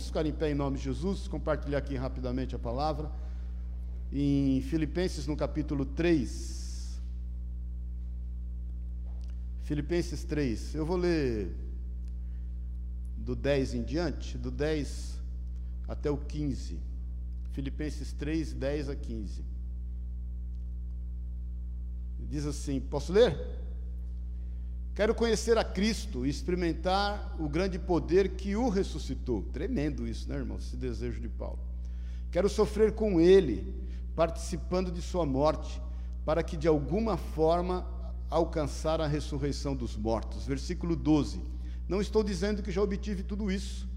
Vamos ficar em pé em nome de Jesus, compartilhar aqui rapidamente a palavra. Em Filipenses, no capítulo 3. Filipenses 3. Eu vou ler do 10 em diante, do 10 até o 15. Filipenses 3, 10 a 15. Diz assim: Posso ler? Quero conhecer a Cristo e experimentar o grande poder que o ressuscitou. Tremendo isso, né, irmão? Esse desejo de Paulo. Quero sofrer com ele, participando de sua morte, para que de alguma forma alcançar a ressurreição dos mortos. Versículo 12. Não estou dizendo que já obtive tudo isso,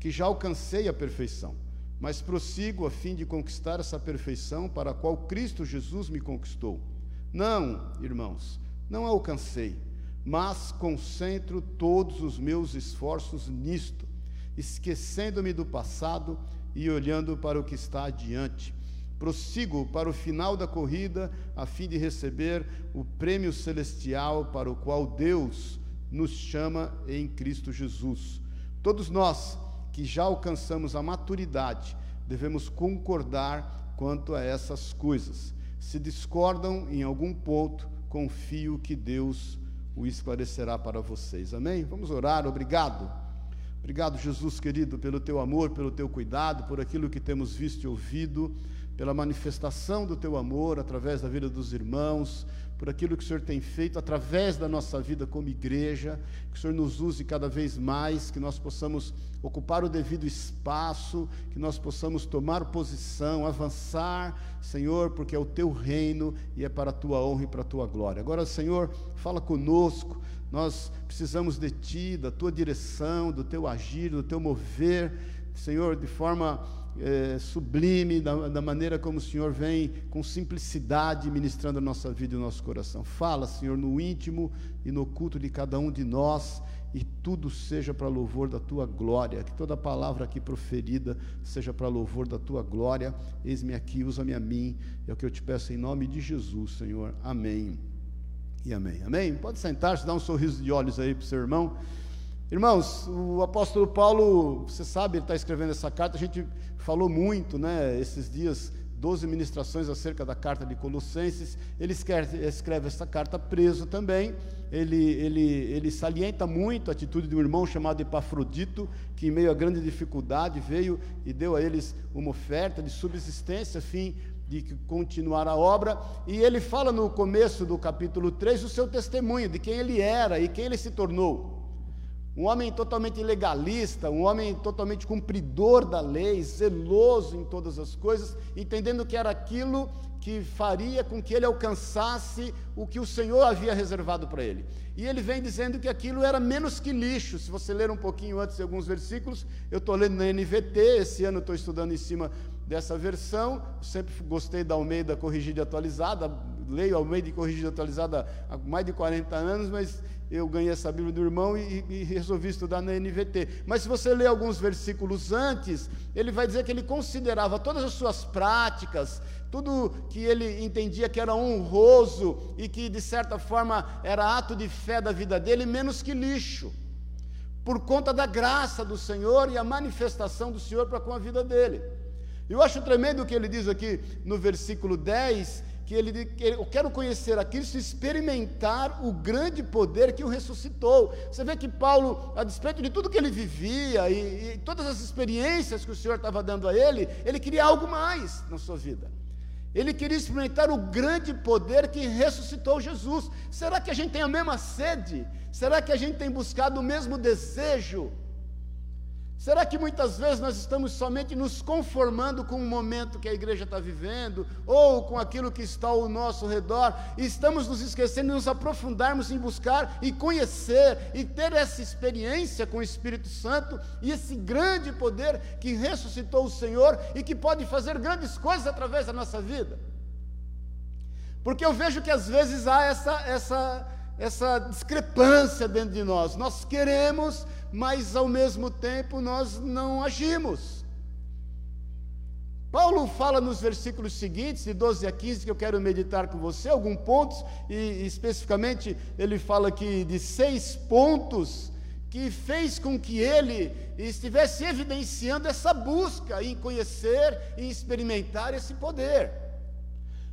que já alcancei a perfeição, mas prossigo a fim de conquistar essa perfeição para a qual Cristo Jesus me conquistou. Não, irmãos, não alcancei mas concentro todos os meus esforços nisto, esquecendo-me do passado e olhando para o que está adiante. Prossigo para o final da corrida, a fim de receber o prêmio celestial para o qual Deus nos chama em Cristo Jesus. Todos nós que já alcançamos a maturidade, devemos concordar quanto a essas coisas. Se discordam em algum ponto, confio que Deus o esclarecerá para vocês. Amém? Vamos orar. Obrigado. Obrigado, Jesus querido, pelo teu amor, pelo teu cuidado, por aquilo que temos visto e ouvido, pela manifestação do teu amor através da vida dos irmãos, por aquilo que o Senhor tem feito através da nossa vida como igreja, que o Senhor nos use cada vez mais, que nós possamos ocupar o devido espaço, que nós possamos tomar posição, avançar, Senhor, porque é o teu reino e é para a tua honra e para a tua glória. Agora, Senhor, fala conosco. Nós precisamos de ti, da tua direção, do teu agir, do teu mover, Senhor, de forma é, sublime, da, da, maneira como o Senhor vem com simplicidade ministrando a nossa vida e o nosso coração. Fala, Senhor, no íntimo e no oculto de cada um de nós, e tudo seja para louvor da tua glória. Que toda palavra aqui proferida seja para louvor da tua glória. Eis-me aqui, usa-me a mim. É o que eu te peço em nome de Jesus, Senhor. Amém. E amém. Amém? Pode sentar-se, dar um sorriso de olhos aí para o seu irmão. Irmãos, o apóstolo Paulo, você sabe, ele está escrevendo essa carta, a gente falou muito, né, esses dias, 12 ministrações acerca da carta de Colossenses, ele escreve, essa carta preso também, ele, ele, ele salienta muito a atitude de um irmão chamado Epafrodito, que em meio a grande dificuldade veio e deu a eles uma oferta de subsistência, fim de continuar a obra, e ele fala no começo do capítulo 3 o seu testemunho, de quem ele era e quem ele se tornou um homem totalmente legalista, um homem totalmente cumpridor da lei, zeloso em todas as coisas, entendendo que era aquilo que faria com que ele alcançasse o que o Senhor havia reservado para ele. E ele vem dizendo que aquilo era menos que lixo. Se você ler um pouquinho antes de alguns versículos, eu estou lendo na NVT, esse ano estou estudando em cima dessa versão. sempre gostei da Almeida corrigida e atualizada, leio Almeida corrigida e atualizada há mais de 40 anos, mas eu ganhei essa Bíblia do irmão e, e, resolvi estudar na NVT. Mas se você ler alguns versículos antes, ele vai dizer que ele considerava todas as suas práticas, tudo que ele entendia que era honroso e que de certa forma era ato de fé da vida dele, menos que lixo, por conta da graça do Senhor e a manifestação do Senhor para com a vida dele. Eu acho tremendo o que ele diz aqui no versículo 10, que ele, eu quero conhecer a Cristo, experimentar o grande poder que o ressuscitou. Você vê que Paulo, a despeito de tudo que ele vivia e, e todas as experiências que o Senhor estava dando a ele, ele queria algo mais na sua vida. Ele queria experimentar o grande poder que ressuscitou Jesus. Será que a gente tem a mesma sede? Será que a gente tem buscado o mesmo desejo? Será que muitas vezes nós estamos somente nos conformando com o momento que a igreja está vivendo, ou com aquilo que está ao nosso redor, e estamos nos esquecendo de nos aprofundarmos em buscar e conhecer e ter essa experiência com o Espírito Santo e esse grande poder que ressuscitou o Senhor e que pode fazer grandes coisas através da nossa vida? Porque eu vejo que às vezes há essa, essa, essa discrepância dentro de nós, nós queremos mas ao mesmo tempo nós não agimos. Paulo fala nos versículos seguintes, de 12 a 15, que eu quero meditar com você, alguns pontos, e especificamente ele fala aqui de seis pontos que fez com que ele estivesse evidenciando essa busca em conhecer e experimentar esse poder.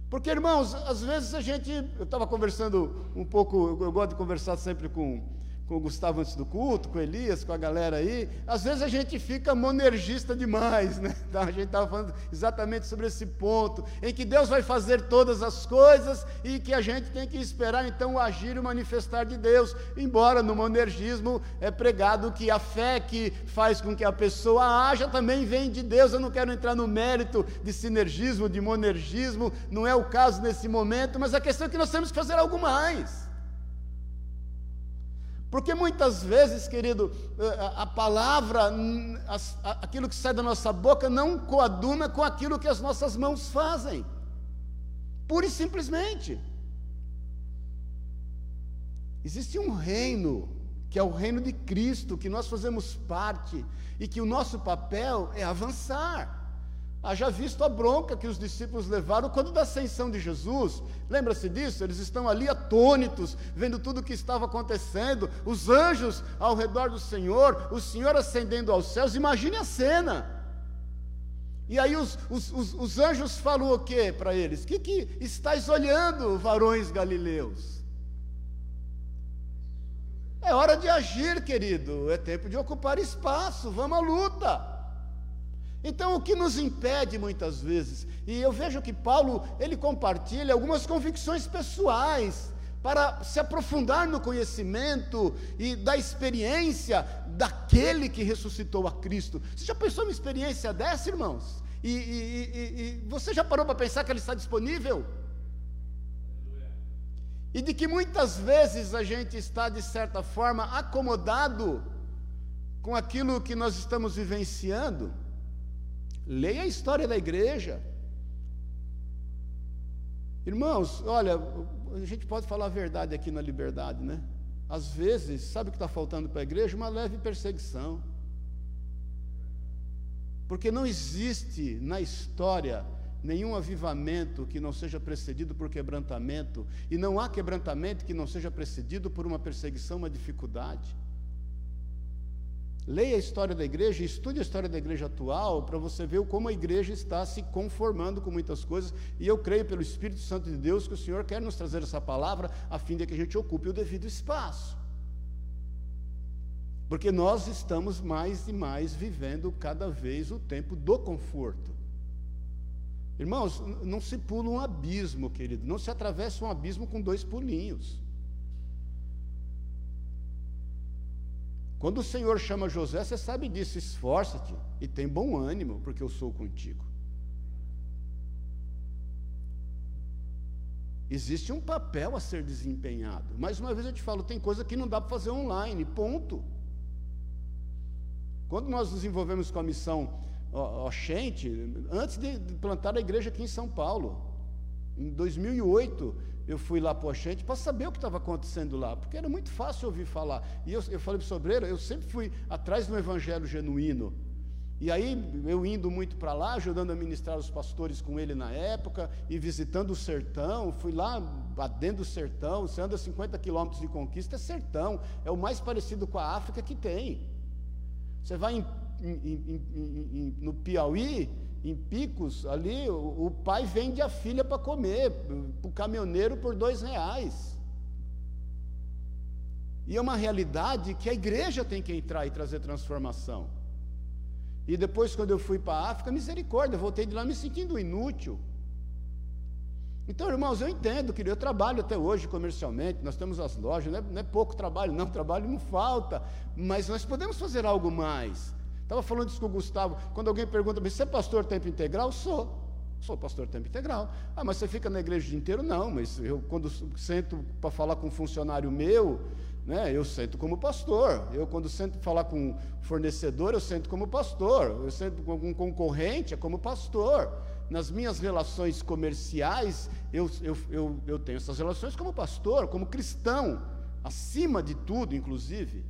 Porque, irmãos, às vezes a gente. Eu estava conversando um pouco, eu gosto de conversar sempre com com o Gustavo antes do culto, com o Elias, com a galera aí, às vezes a gente fica monergista demais, né? Então, a gente estava falando exatamente sobre esse ponto, em que Deus vai fazer todas as coisas e que a gente tem que esperar então o agir e o manifestar de Deus, embora no monergismo é pregado que a fé que faz com que a pessoa haja também vem de Deus. Eu não quero entrar no mérito de sinergismo, de monergismo, não é o caso nesse momento, mas a questão é que nós temos que fazer algo mais. Porque muitas vezes, querido, eh, a palavra, aquilo que sai da nossa boca, não coaduna com aquilo que as nossas mãos fazem. Pura e simplesmente. Existe um reino, que é o reino de Cristo, que nós fazemos parte, e que o nosso papel é avançar. Haja visto a bronca que os discípulos levaram quando da ascensão de Jesus. Lembra-se disso? Eles estão ali atônitos, vendo tudo o que estava acontecendo, os anjos ao redor do Senhor, o Senhor ascendendo aos céus. Imagine a cena. E aí os, os, os, os anjos falam o que para eles? O que, que estáis olhando, varões galileus? É hora de agir, querido. É tempo de ocupar espaço. Vamos à luta. Então, o que nos impede muitas vezes, e eu vejo que Paulo, ele compartilha algumas convicções pessoais, para se aprofundar no conhecimento e da experiência daquele que ressuscitou a Cristo. Você já pensou numa experiência dessa, irmãos? E, e, e, e você já parou para pensar que ela está disponível? E de que muitas vezes a gente está, de certa forma, acomodado com aquilo que nós estamos vivenciando. Leia a história da igreja. Irmãos, olha, a gente pode falar a verdade aqui na liberdade, né? Às vezes, sabe o que está faltando para a igreja? Uma leve perseguição. Porque não existe na história nenhum avivamento que não seja precedido por quebrantamento, e não há quebrantamento que não seja precedido por uma perseguição, uma dificuldade. Leia a história da igreja, estude a história da igreja atual, para você ver como a igreja está se conformando com muitas coisas. E eu creio, pelo Espírito Santo de Deus, que o Senhor quer nos trazer essa palavra, a fim de que a gente ocupe o devido espaço. Porque nós estamos mais e mais vivendo cada vez o tempo do conforto. Irmãos, não se pula um abismo, querido, não se atravessa um abismo com dois pulinhos. Quando o Senhor chama José, você sabe disso, esforça-te e tem bom ânimo, porque eu sou contigo. Existe um papel a ser desempenhado. Mais uma vez eu te falo, tem coisa que não dá para fazer online, ponto. Quando nós nos envolvemos com a missão Oxente, antes de plantar a igreja aqui em São Paulo, em 2008, eu fui lá para o Oxente para saber o que estava acontecendo lá, porque era muito fácil ouvir falar. E eu, eu falei para o Sobreira, eu sempre fui atrás do evangelho genuíno. E aí, eu indo muito para lá, ajudando a ministrar os pastores com ele na época, e visitando o sertão, fui lá dentro do sertão, você anda 50 quilômetros de conquista, é sertão, é o mais parecido com a África que tem. Você vai em, em, em, no Piauí, em Picos, ali, o, o pai vende a filha para comer, para o caminhoneiro por dois reais. E é uma realidade que a igreja tem que entrar e trazer transformação. E depois, quando eu fui para a África, misericórdia, voltei de lá me sentindo inútil. Então, irmãos, eu entendo, que eu trabalho até hoje comercialmente, nós temos as lojas, não é, não é pouco trabalho, não, trabalho não falta, mas nós podemos fazer algo mais. Estava falando isso com o Gustavo. Quando alguém pergunta, você é pastor tempo integral? Sou. Sou pastor tempo integral. Ah, mas você fica na igreja o dia inteiro? Não, mas eu, quando sento para falar com um funcionário meu, né, eu sento como pastor. Eu, quando sento para falar com um fornecedor, eu sento como pastor. Eu sento com um concorrente, é como pastor. Nas minhas relações comerciais, eu, eu, eu, eu tenho essas relações como pastor, como cristão, acima de tudo, inclusive.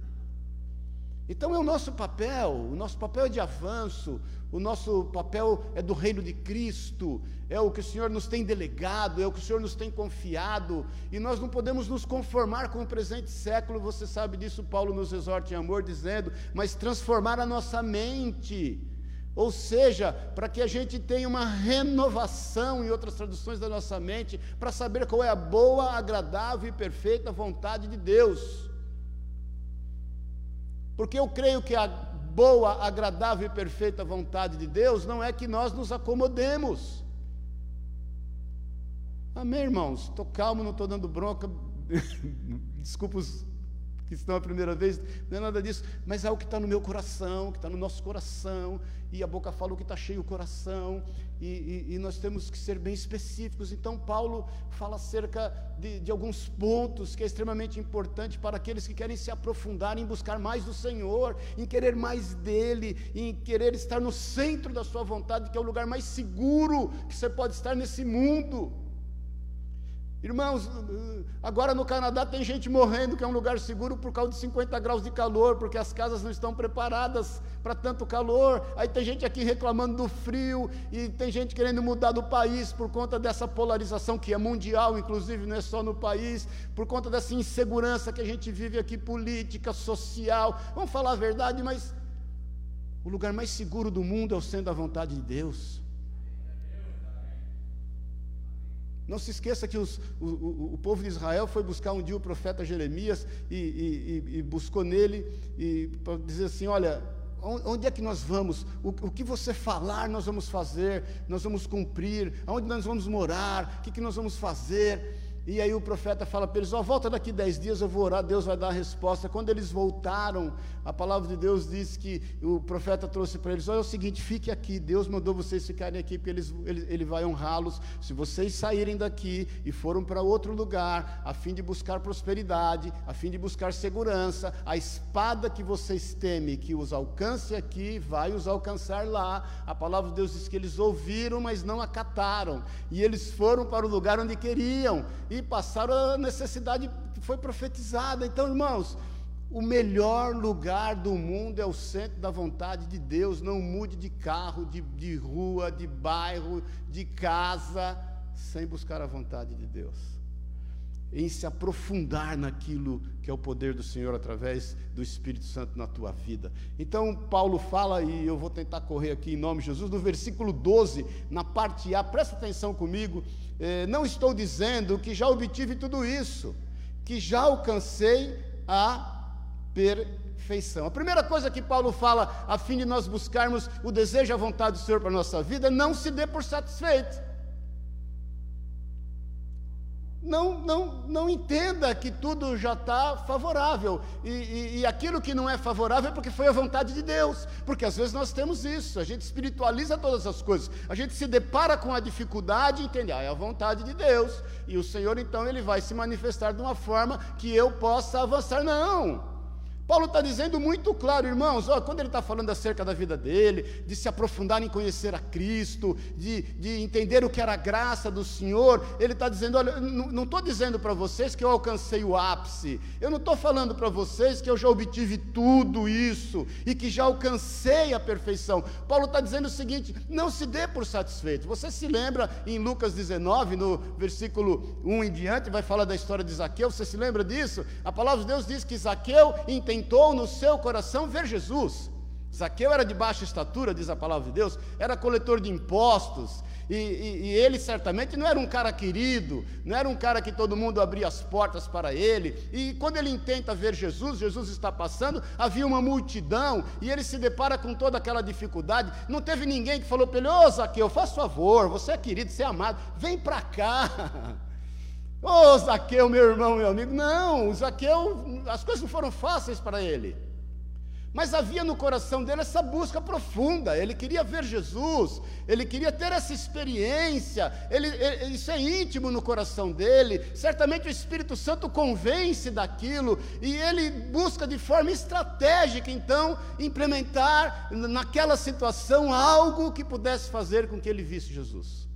Então é o nosso papel, o nosso papel é de avanço, o nosso papel é do reino de Cristo, é o que o Senhor nos tem delegado, é o que o Senhor nos tem confiado, e nós não podemos nos conformar com o presente século, você sabe disso, Paulo nos exorta em amor, dizendo, mas transformar a nossa mente, ou seja, para que a gente tenha uma renovação, em outras traduções da nossa mente, para saber qual é a boa, agradável e perfeita vontade de Deus. Porque eu creio que a boa, agradável e perfeita vontade de Deus não é que nós nos acomodemos. Amém, irmãos? Estou calmo, não estou dando bronca. Desculpa os que estão a primeira vez, não é nada disso, mas é o que está no meu coração, que está no nosso coração, e a boca fala o que está cheio o coração, e, e, e, nós temos que ser bem específicos. Então, Paulo fala acerca de, de, alguns pontos que é extremamente importante para aqueles que querem se aprofundar em buscar mais do Senhor, em querer mais dEle, em querer estar no centro da Sua vontade, que é o lugar mais seguro que você pode estar nesse mundo. Irmãos, agora no Canadá tem gente morrendo, que é um lugar seguro por causa de 50 graus de calor, porque as casas não estão preparadas para tanto calor. Aí tem gente aqui reclamando do frio, e tem gente querendo mudar do país por conta dessa polarização que é mundial, inclusive, não é só no país, por conta dessa insegurança que a gente vive aqui, política, social. Vamos falar a verdade, mas o lugar mais seguro do mundo é o centro da vontade de Deus. Não se esqueça que os, o, o, o, povo de Israel foi buscar um dia o profeta Jeremias e, e, e buscou nele para dizer assim: olha, onde é que nós vamos? O, o, que você falar, nós vamos fazer, nós vamos cumprir, aonde nós vamos morar, o que, que nós vamos fazer. E aí o profeta fala para eles: oh, volta daqui dez dias, eu vou orar, Deus vai dar a resposta. Quando eles voltaram, a palavra de Deus diz que o profeta trouxe para eles: Olha, é o seguinte, fique aqui, Deus mandou vocês ficarem aqui, porque eles, ele, ele vai honrá-los. Se vocês saírem daqui e foram para outro lugar, a fim de buscar prosperidade, a fim de buscar segurança, a espada que vocês temem que os alcance aqui, vai os alcançar lá. A palavra de Deus diz que eles ouviram, mas não acataram. E eles foram para o lugar onde queriam passaram a necessidade que foi profetizada. Então, irmãos, o melhor lugar do mundo é o centro da vontade de Deus. Não mude de carro, de, de rua, de bairro, de casa, sem buscar a vontade de Deus. Em se aprofundar naquilo que é o poder do Senhor através do Espírito Santo na tua vida. Então, Paulo fala, e eu vou tentar correr aqui em nome de Jesus, no versículo 12, na parte A, presta atenção comigo eh, não estou dizendo que já obtive tudo isso, que já alcancei a perfeição. A primeira coisa que Paulo fala, a fim de nós buscarmos o desejo e a vontade do Senhor para a nossa vida, não se dê por satisfeito não, não, não entenda que tudo já está favorável. E, e, e, aquilo que não é favorável é porque foi a vontade de Deus. Porque às vezes nós temos isso, a gente espiritualiza todas as coisas. A gente se depara com a dificuldade e entende, ah, é a vontade de Deus. E o Senhor então ele vai se manifestar de uma forma que eu possa avançar. Não! Paulo está dizendo muito claro, irmãos, ó, quando ele está falando acerca da vida dele, de se aprofundar em conhecer a Cristo, de, de entender o que era a graça do Senhor, ele está dizendo: olha, não estou dizendo para vocês que eu alcancei o ápice, eu não estou falando para vocês que eu já obtive tudo isso e que já alcancei a perfeição. Paulo está dizendo o seguinte: não se dê por satisfeito. Você se lembra em Lucas 19, no versículo 1 em diante, vai falar da história de Zaqueu, você se lembra disso? A palavra de Deus diz que Zaqueu entendeu tentou no seu coração ver Jesus. Zaqueu era de baixa estatura, diz a palavra de Deus, era coletor de impostos, e, e, e, ele certamente não era um cara querido, não era um cara que todo mundo abria as portas para ele. E quando ele tenta ver Jesus, Jesus está passando, havia uma multidão, e ele se depara com toda aquela dificuldade. Não teve ninguém que falou para ele: Ô Zaqueu, faz favor, você é querido, você é amado, vem para cá. Ô oh, Zaqueu, meu irmão, meu amigo. Não, Zaqueu, as coisas não foram fáceis para ele. Mas havia no coração dele essa busca profunda. Ele queria ver Jesus, ele queria ter essa experiência. Ele, ele, isso é íntimo no coração dele. Certamente o Espírito Santo convence daquilo e ele busca de forma estratégica, então, implementar naquela situação algo que pudesse fazer com que ele visse Jesus.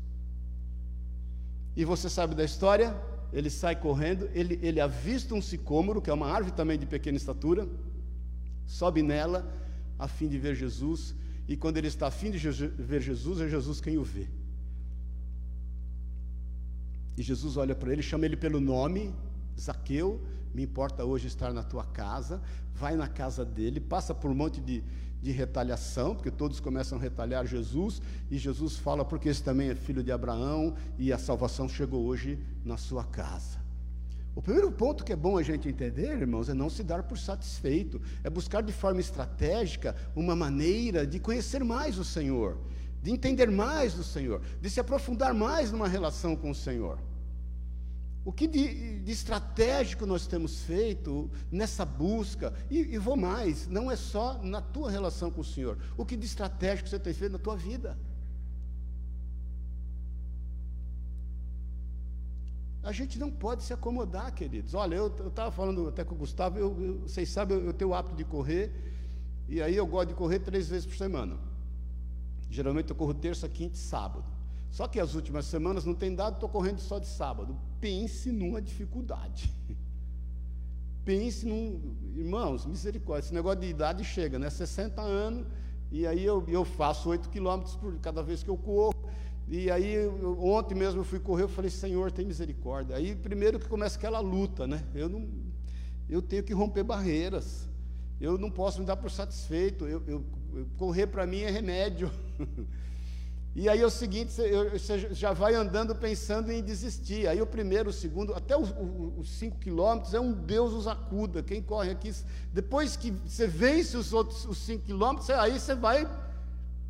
E você sabe da história? ele sai correndo, ele, ele avista um sicômoro, que é uma árvore também de pequena estatura, sobe nela a fim de ver Jesus, e quando ele está a fim de ver Jesus, é Jesus quem o vê. E Jesus olha para ele, chama ele pelo nome, Zaqueu, me importa hoje estar na tua casa, vai na casa dele, passa por um monte de, de retaliação, porque todos começam a retalhar Jesus, e Jesus fala, porque esse também é filho de Abraão, e a salvação chegou hoje na sua casa. O primeiro ponto que é bom a gente entender, irmãos, é não se dar por satisfeito, é buscar de forma estratégica uma maneira de conhecer mais o Senhor, de entender mais do Senhor, de se aprofundar mais numa relação com o Senhor. O que de, de, estratégico nós temos feito nessa busca, e, e vou mais, não é só na tua relação com o Senhor, o que de estratégico você tem feito na tua vida. A gente não pode se acomodar, queridos. Olha, eu estava falando até com o Gustavo, eu, eu, vocês sabem, eu, eu tenho o hábito de correr, e aí eu gosto de correr três vezes por semana. Geralmente eu corro terça, quinta e sábado. Só que as últimas semanas não tem dado, estou correndo só de sábado. Pense numa dificuldade. Pense num. Irmãos, misericórdia, esse negócio de idade chega, né? 60 anos, e aí eu, eu faço 8 quilômetros por cada vez que eu corro. E aí, eu, ontem mesmo eu fui correr, eu falei, Senhor, tem misericórdia. Aí, primeiro que começa aquela luta, né? Eu, não, eu tenho que romper barreiras. Eu não posso me dar por satisfeito. Eu, eu correr para mim é remédio. E aí é o seguinte, você já vai andando pensando em desistir. Aí o primeiro, o segundo, até os, cinco quilômetros é um Deus os acuda. Quem corre aqui, depois que você vence os outros os cinco quilômetros, aí você vai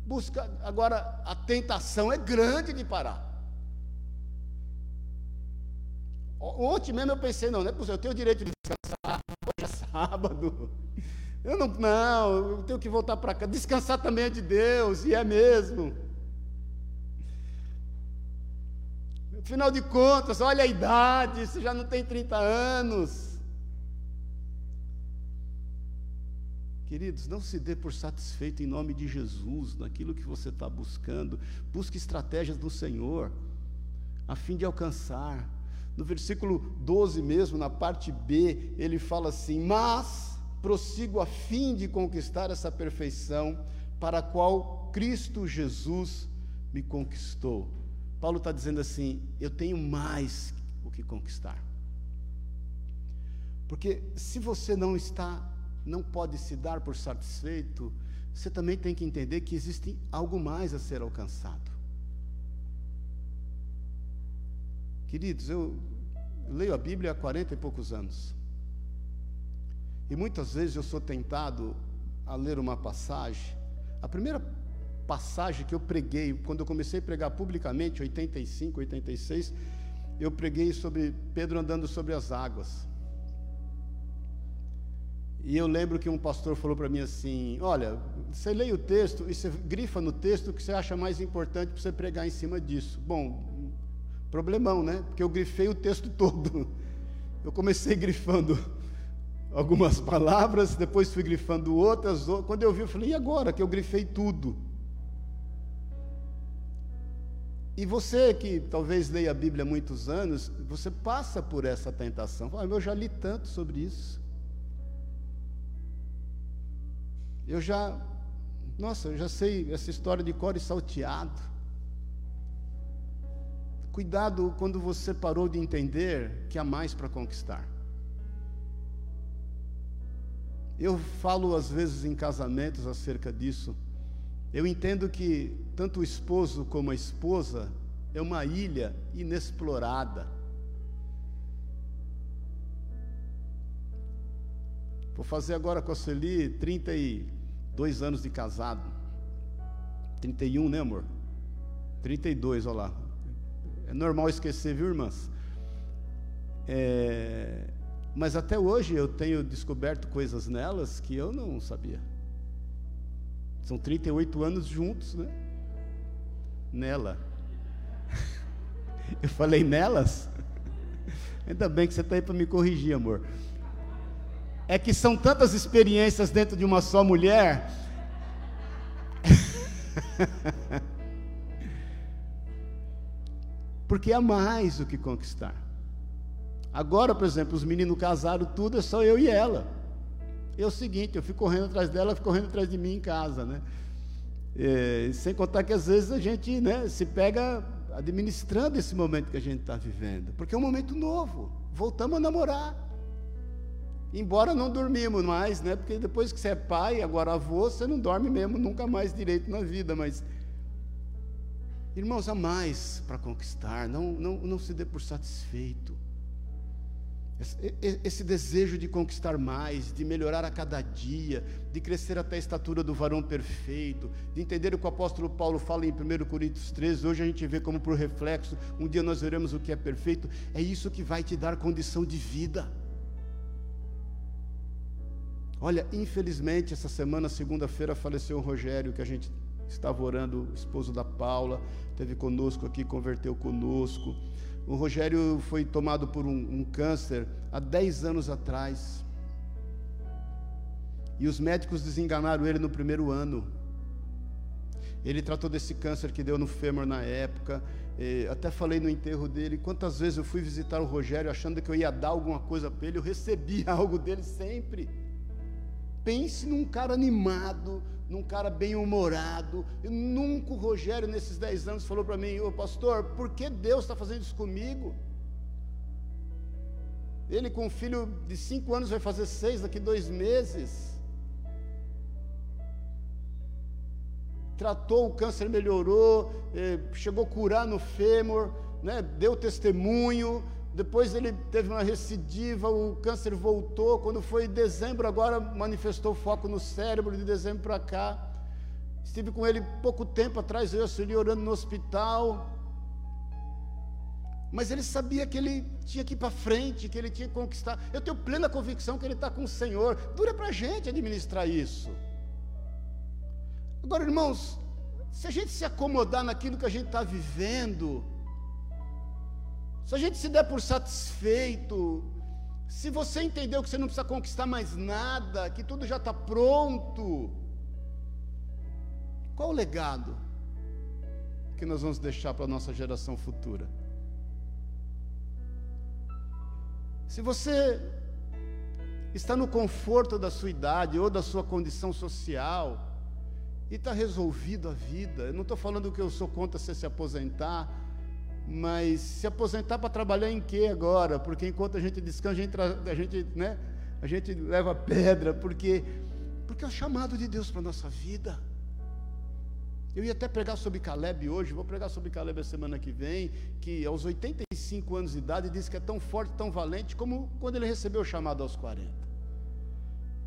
buscar. Agora a tentação é grande de parar. Ontem mesmo eu pensei, não, não é possível, eu tenho o direito de descansar, hoje é sábado. Eu não, não, eu tenho que voltar para cá. Descansar também é de Deus, e é mesmo. Afinal de contas, olha a idade, você já não tem 30 anos. Queridos, não se dê por satisfeito em nome de Jesus, naquilo que você está buscando. Busque estratégias do Senhor, a fim de alcançar. No versículo 12 mesmo, na parte B, ele fala assim: Mas prossigo a fim de conquistar essa perfeição para a qual Cristo Jesus me conquistou. Paulo está dizendo assim: eu tenho mais o que conquistar. Porque se você não está, não pode se dar por satisfeito, você também tem que entender que existe algo mais a ser alcançado. Queridos, eu leio a Bíblia há quarenta e poucos anos. E muitas vezes eu sou tentado a ler uma passagem. A primeira passagem que eu preguei, quando eu comecei a pregar publicamente, 85, 86, eu preguei sobre Pedro andando sobre as águas. E eu lembro que um pastor falou para mim assim: Olha, você lê o texto e você grifa no texto o que você acha mais importante para você pregar em cima disso. Bom, problemão, né? Porque eu grifei o texto todo. Eu comecei grifando algumas palavras, depois fui grifando outras. Quando eu vi, eu falei: E agora que eu grifei tudo? E você que talvez leia a Bíblia há muitos anos, você passa por essa tentação. Ah, eu já li tanto sobre isso. Eu já, nossa, eu já sei essa história de core salteado. Cuidado quando você parou de entender que há mais para conquistar. Eu falo às vezes em casamentos acerca disso. Eu entendo que tanto o esposo como a esposa é uma ilha inexplorada. Vou fazer agora com a Celi 32 anos de casado. 31, né, amor? 32, olha lá. É normal esquecer, viu, irmãs? É, mas até hoje eu tenho descoberto coisas nelas que eu não sabia. São 38 anos juntos, né? Nela. Eu falei nelas? Ainda bem que você está aí para me corrigir, amor. É que são tantas experiências dentro de uma só mulher. Porque há mais o que conquistar. Agora, por exemplo, os meninos casaram tudo, é só eu e ela. É o seguinte, eu fico correndo atrás dela, ela fica correndo atrás de mim em casa, né? É, sem contar que às vezes a gente né, se pega administrando esse momento que a gente está vivendo, porque é um momento novo, voltamos a namorar. Embora não dormimos mais, né? Porque depois que você é pai, agora avô, você não dorme mesmo nunca mais direito na vida, mas irmãos, há mais para conquistar, não, não, não se dê por satisfeito. Esse desejo de conquistar mais, de melhorar a cada dia, de crescer até a estatura do varão perfeito, de entender o que o apóstolo Paulo fala em 1 Coríntios 13, hoje a gente vê como por reflexo, um dia nós veremos o que é perfeito, é isso que vai te dar condição de vida. Olha, infelizmente, essa semana, segunda-feira, faleceu o Rogério, que a gente estava orando, o esposo da Paula, teve conosco aqui, converteu conosco. O Rogério foi tomado por um, um câncer há 10 anos atrás. E os médicos desenganaram ele no primeiro ano. Ele tratou desse câncer que deu no fêmur na época. até falei no enterro dele. Quantas vezes eu fui visitar o Rogério achando que eu ia dar alguma coisa para ele, eu recebia algo dele sempre. Pense num cara animado, num cara bem-humorado. Nunca o Rogério, nesses dez anos, falou para mim: Ô pastor, por que Deus está fazendo isso comigo? Ele, com um filho de cinco anos, vai fazer seis daqui dois meses. Tratou o câncer, melhorou, eh, chegou a curar no fêmur, né, deu testemunho, depois ele teve uma recidiva, o câncer voltou. Quando foi em dezembro, agora manifestou foco no cérebro, de dezembro para cá. Estive com ele pouco tempo atrás, eu auxiliei orando no hospital. Mas ele sabia que ele tinha que ir para frente, que ele tinha que conquistar. Eu tenho plena convicção que ele está com o Senhor. Dura para a gente administrar isso. Agora, irmãos, se a gente se acomodar naquilo que a gente está vivendo, se a gente se der por satisfeito, se você entendeu que você não precisa conquistar mais nada, que tudo já está pronto, qual o legado que nós vamos deixar para a nossa geração futura? Se você está no conforto da sua idade ou da sua condição social, e está resolvido a vida, eu não estou falando que eu sou contra você se aposentar, mas se aposentar para trabalhar em quê agora? Porque enquanto a gente descansa, a gente, a gente, né, a gente leva pedra, porque, porque é o chamado de Deus para a nossa vida. Eu ia até pregar sobre Caleb hoje, vou pregar sobre Caleb a semana que vem, que aos 85 anos de idade diz que é tão forte, tão valente, como quando ele recebeu o chamado aos 40.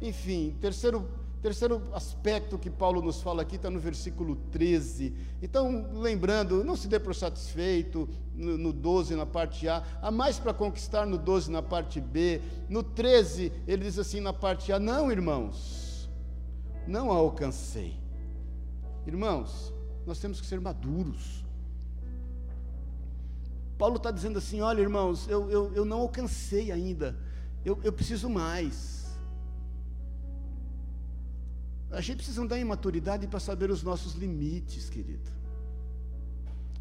Enfim, terceiro Terceiro aspecto que Paulo nos fala aqui está no versículo 13. Então, lembrando, não se dê por satisfeito no, no 12, na parte A, há mais para conquistar no 12, na parte B. No 13, ele diz assim na parte A: Não, irmãos, não a alcancei. Irmãos, nós temos que ser maduros. Paulo está dizendo assim: Olha, irmãos, eu, eu, eu não alcancei ainda, eu, eu preciso mais. A gente precisa andar em maturidade para saber os nossos limites, querido.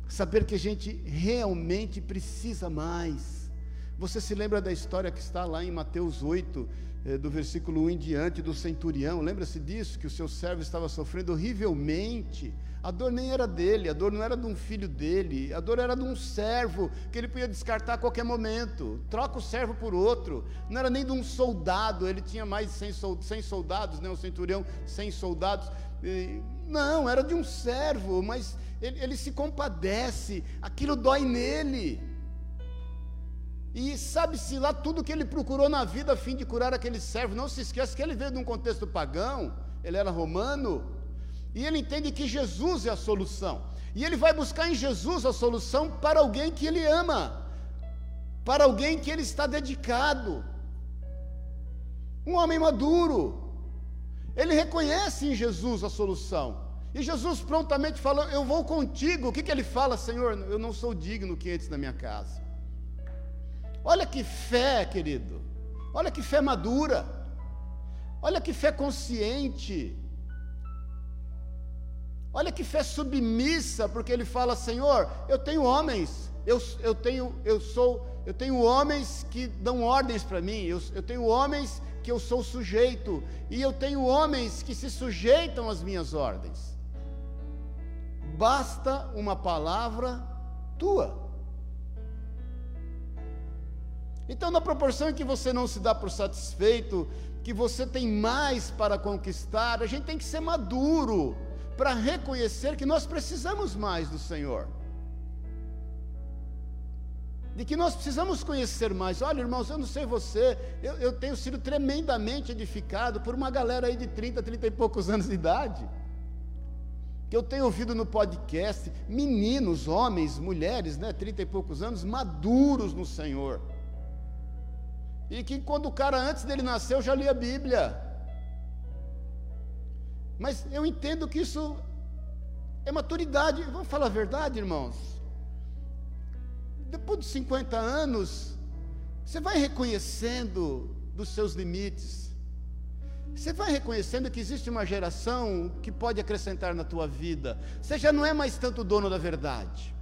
Saber que a gente realmente precisa mais. Você se lembra da história que está lá em Mateus 8, eh, do versículo 1 em diante, do centurião? Lembra-se disso? Que o seu servo estava sofrendo horrivelmente a dor nem era dele, a dor não era de um filho dele, a dor era de um servo que ele podia descartar a qualquer momento. Troca o servo por outro. Não era nem de um soldado, ele tinha mais de 100 soldados, né? o centurião 100 soldados. Não, era de um servo, mas ele, ele se compadece, aquilo dói nele. E sabe-se lá tudo que ele procurou na vida a fim de curar aquele servo. Não se esqueça que ele veio de um contexto pagão, ele era romano, e ele entende que Jesus é a solução. E ele vai buscar em Jesus a solução para alguém que ele ama, para alguém que ele está dedicado. Um homem maduro. Ele reconhece em Jesus a solução. E Jesus prontamente falou: Eu vou contigo. O que, que ele fala, Senhor? Eu não sou digno que entres na minha casa. Olha que fé, querido. Olha que fé madura. Olha que fé consciente. Olha que fé submissa, porque ele fala: Senhor, eu tenho homens, eu, eu tenho, eu sou, eu tenho homens que dão ordens para mim, eu, eu tenho homens que eu sou sujeito, e eu tenho homens que se sujeitam às minhas ordens. Basta uma palavra tua. Então, na proporção em que você não se dá por satisfeito, que você tem mais para conquistar, a gente tem que ser maduro para reconhecer que nós precisamos mais do Senhor. De que nós precisamos conhecer mais. Olha, irmãos, eu não sei você, eu, eu tenho sido tremendamente edificado por uma galera aí de 30, 30 e poucos anos de idade que eu tenho ouvido no podcast, meninos, homens, mulheres, né, trinta e poucos anos, maduros no Senhor. E que quando o cara antes dele nasceu já lia a Bíblia. Mas eu entendo que isso é maturidade. Vamos falar a verdade, irmãos? Depois de 50 anos, você vai reconhecendo dos seus limites. Você vai reconhecendo que existe uma geração que pode acrescentar na tua vida. Você já não é mais tanto dono da verdade.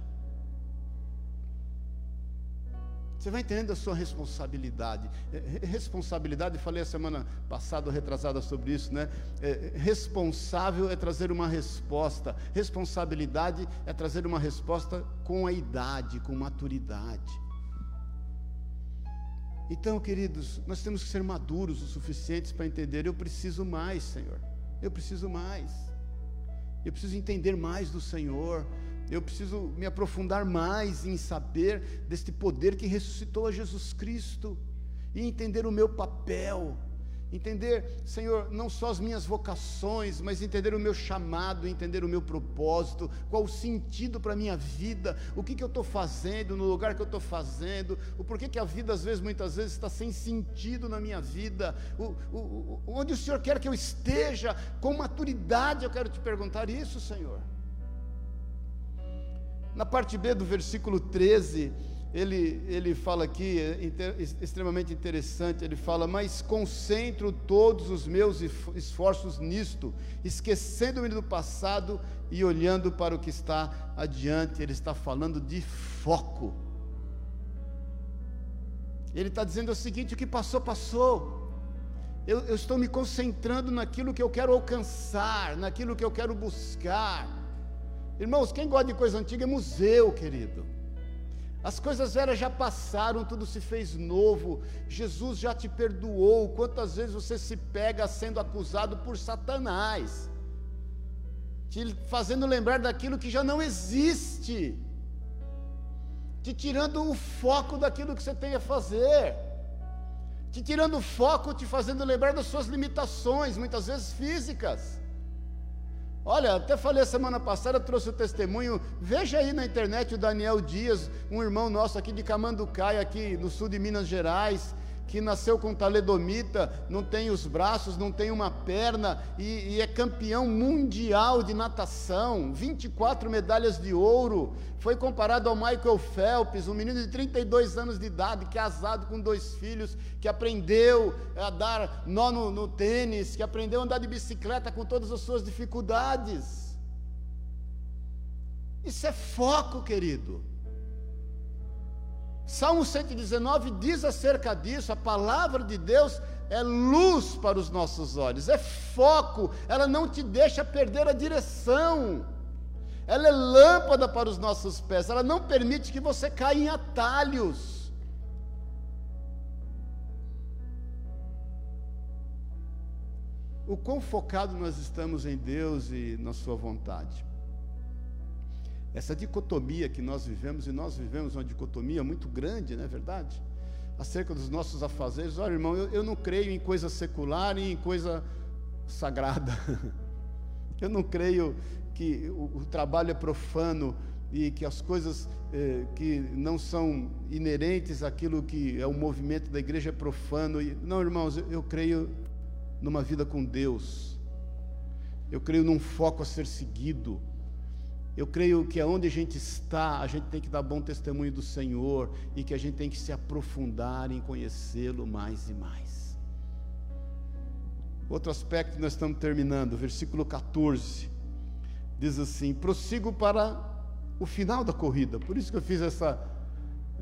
Você vai entendendo a sua responsabilidade. É, responsabilidade, falei a semana passada, retrasada sobre isso, né? É, responsável é trazer uma resposta. Responsabilidade é trazer uma resposta com a idade, com maturidade. Então, queridos, nós temos que ser maduros o suficientes para entender: eu preciso mais, Senhor. Eu preciso mais. Eu preciso entender mais do Senhor eu preciso me aprofundar mais em saber deste poder que ressuscitou a Jesus Cristo e entender o meu papel. Entender, Senhor, não só as minhas vocações, mas entender o meu chamado, entender o meu propósito, qual o sentido para a minha vida, o que, que eu estou fazendo, no lugar que eu estou fazendo, o porquê que a vida, às vezes, muitas vezes, está sem sentido na minha vida, o, o, onde o Senhor quer que eu esteja, com maturidade, eu quero te perguntar isso, Senhor. Na parte B do versículo 13, ele, ele fala aqui, é inter, extremamente interessante, ele fala, mas concentro todos os meus esforços nisto, esquecendo-me do passado e olhando para o que está adiante. Ele está falando de foco. Ele está dizendo o seguinte: o que passou, passou. Eu, eu estou me concentrando naquilo que eu quero alcançar, naquilo que eu quero buscar. Irmãos, quem gosta de coisa antiga é museu, querido. As coisas velhas já passaram, tudo se fez novo. Jesus já te perdoou. Quantas vezes você se pega sendo acusado por Satanás, te fazendo lembrar daquilo que já não existe, te tirando o foco daquilo que você tem a fazer, te tirando o foco, te fazendo lembrar das suas limitações, muitas vezes físicas. Olha, até falei semana passada, trouxe o testemunho. Veja aí na internet o Daniel Dias, um irmão nosso aqui de Camanducaia, aqui no sul de Minas Gerais que nasceu com taledomita, não tem os braços, não tem uma perna e, e, é campeão mundial de natação, 24 medalhas de ouro. Foi comparado ao Michael Phelps, um menino de 32 anos de idade, casado com dois filhos, que aprendeu a dar nó no, no tênis, que aprendeu a andar de bicicleta com todas as suas dificuldades. Isso é foco, querido. Salmo 119 diz acerca disso: a palavra de Deus é luz para os nossos olhos, é foco, ela não te deixa perder a direção, ela é lâmpada para os nossos pés, ela não permite que você caia em atalhos. O quão focado nós estamos em Deus e na Sua vontade. Essa dicotomia que nós vivemos, e nós vivemos uma dicotomia muito grande, não é verdade? Acerca dos nossos afazeres. Olha, irmão, eu, eu não creio em coisa secular e em coisa sagrada. Eu não creio que o, o trabalho é profano e que as coisas eh, que não são inerentes àquilo que é o movimento da igreja é profano. E, não, irmãos, eu, eu creio numa vida com Deus. Eu creio num foco a ser seguido. Eu creio que aonde a gente está, a gente tem que dar bom testemunho do Senhor e que a gente tem que se aprofundar em conhecê-lo mais e mais. Outro aspecto nós estamos terminando, versículo 14. Diz assim: "Prossigo para o final da corrida". Por isso que eu fiz essa